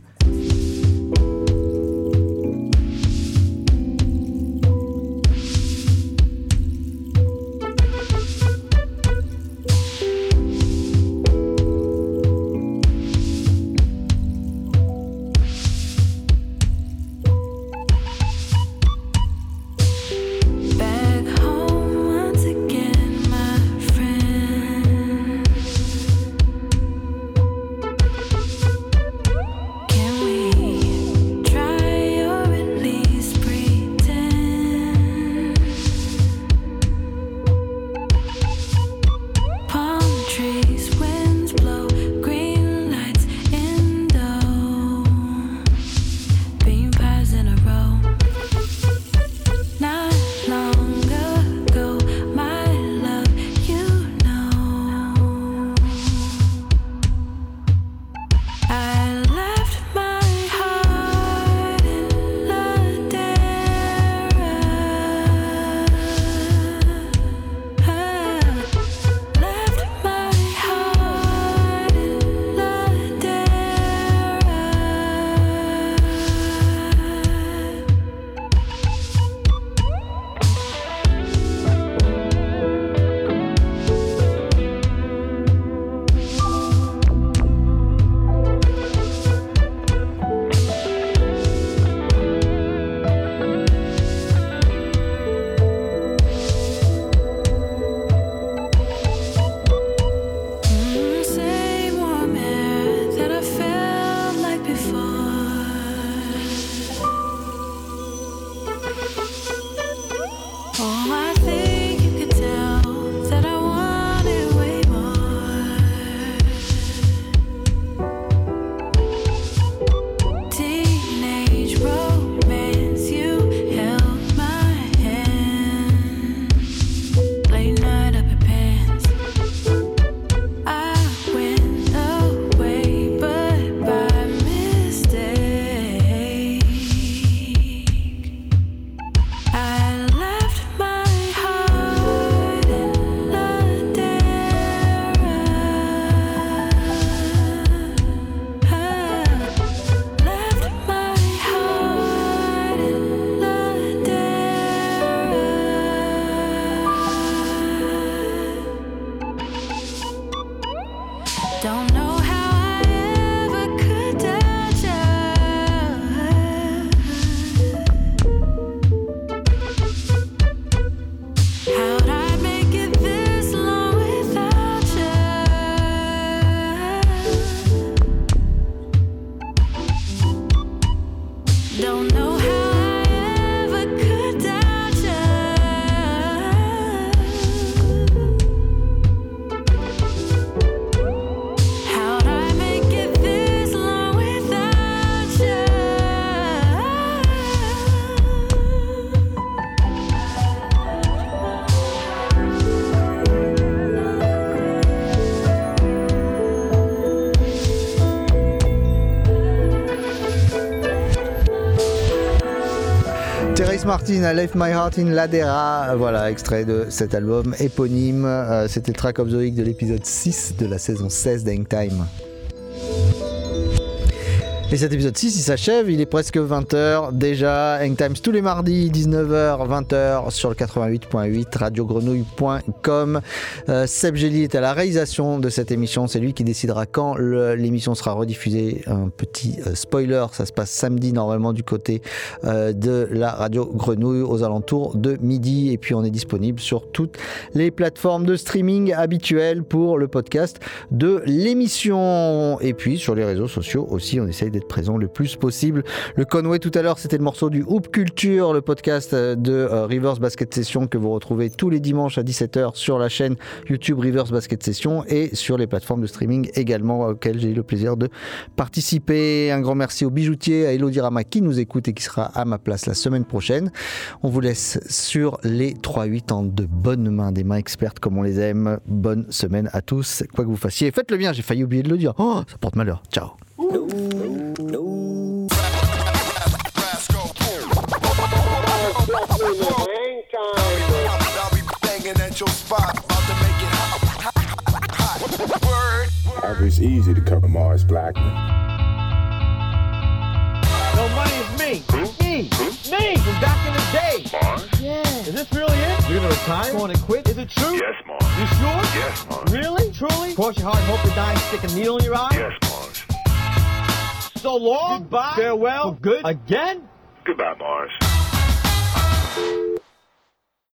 Martin, I Left My Heart in Ladera. Voilà, extrait de cet album éponyme. Euh, C'était Track of the Week de l'épisode 6 de la saison 16 d'Hangtime. Et cet épisode 6, il s'achève, il est presque 20h déjà. Hang Times tous les mardis, 19h, 20h sur le 88.8, radiogrenouille.com. Euh, Seb Gély est à la réalisation de cette émission. C'est lui qui décidera quand l'émission sera rediffusée. Un petit euh, spoiler, ça se passe samedi normalement du côté euh, de la radio Grenouille aux alentours de midi. Et puis on est disponible sur toutes les plateformes de streaming habituelles pour le podcast de l'émission. Et puis sur les réseaux sociaux aussi, on essaye d'être présent le plus possible. Le Conway tout à l'heure, c'était le morceau du Hoop Culture, le podcast euh, de euh, Rivers Basket Session que vous retrouvez tous les dimanches à 17h sur la chaîne YouTube Rivers Basket Session et sur les plateformes de streaming également auxquelles j'ai eu le plaisir de participer. Un grand merci au bijoutier, à Elodie Rama qui nous écoute et qui sera à ma place la semaine prochaine. On vous laisse sur les 3-8 en de bonnes mains, des mains expertes comme on les aime. Bonne semaine à tous, quoi que vous fassiez. Faites-le bien, j'ai failli oublier de le dire. Oh, ça porte malheur. Ciao. It's easy to cover Mars Blackman. No money is me. Me. Me from back in the day. Mars? Yeah. Is this really it? You're gonna retire? Going to quit? Is it true? Yes, Mars. You sure? Yes, Mars. Really? Truly? Cross your heart and hope to die and stick a needle in your eye? Yes, Mars. So long. Goodbye. Farewell. Good. Again? Goodbye, Mars.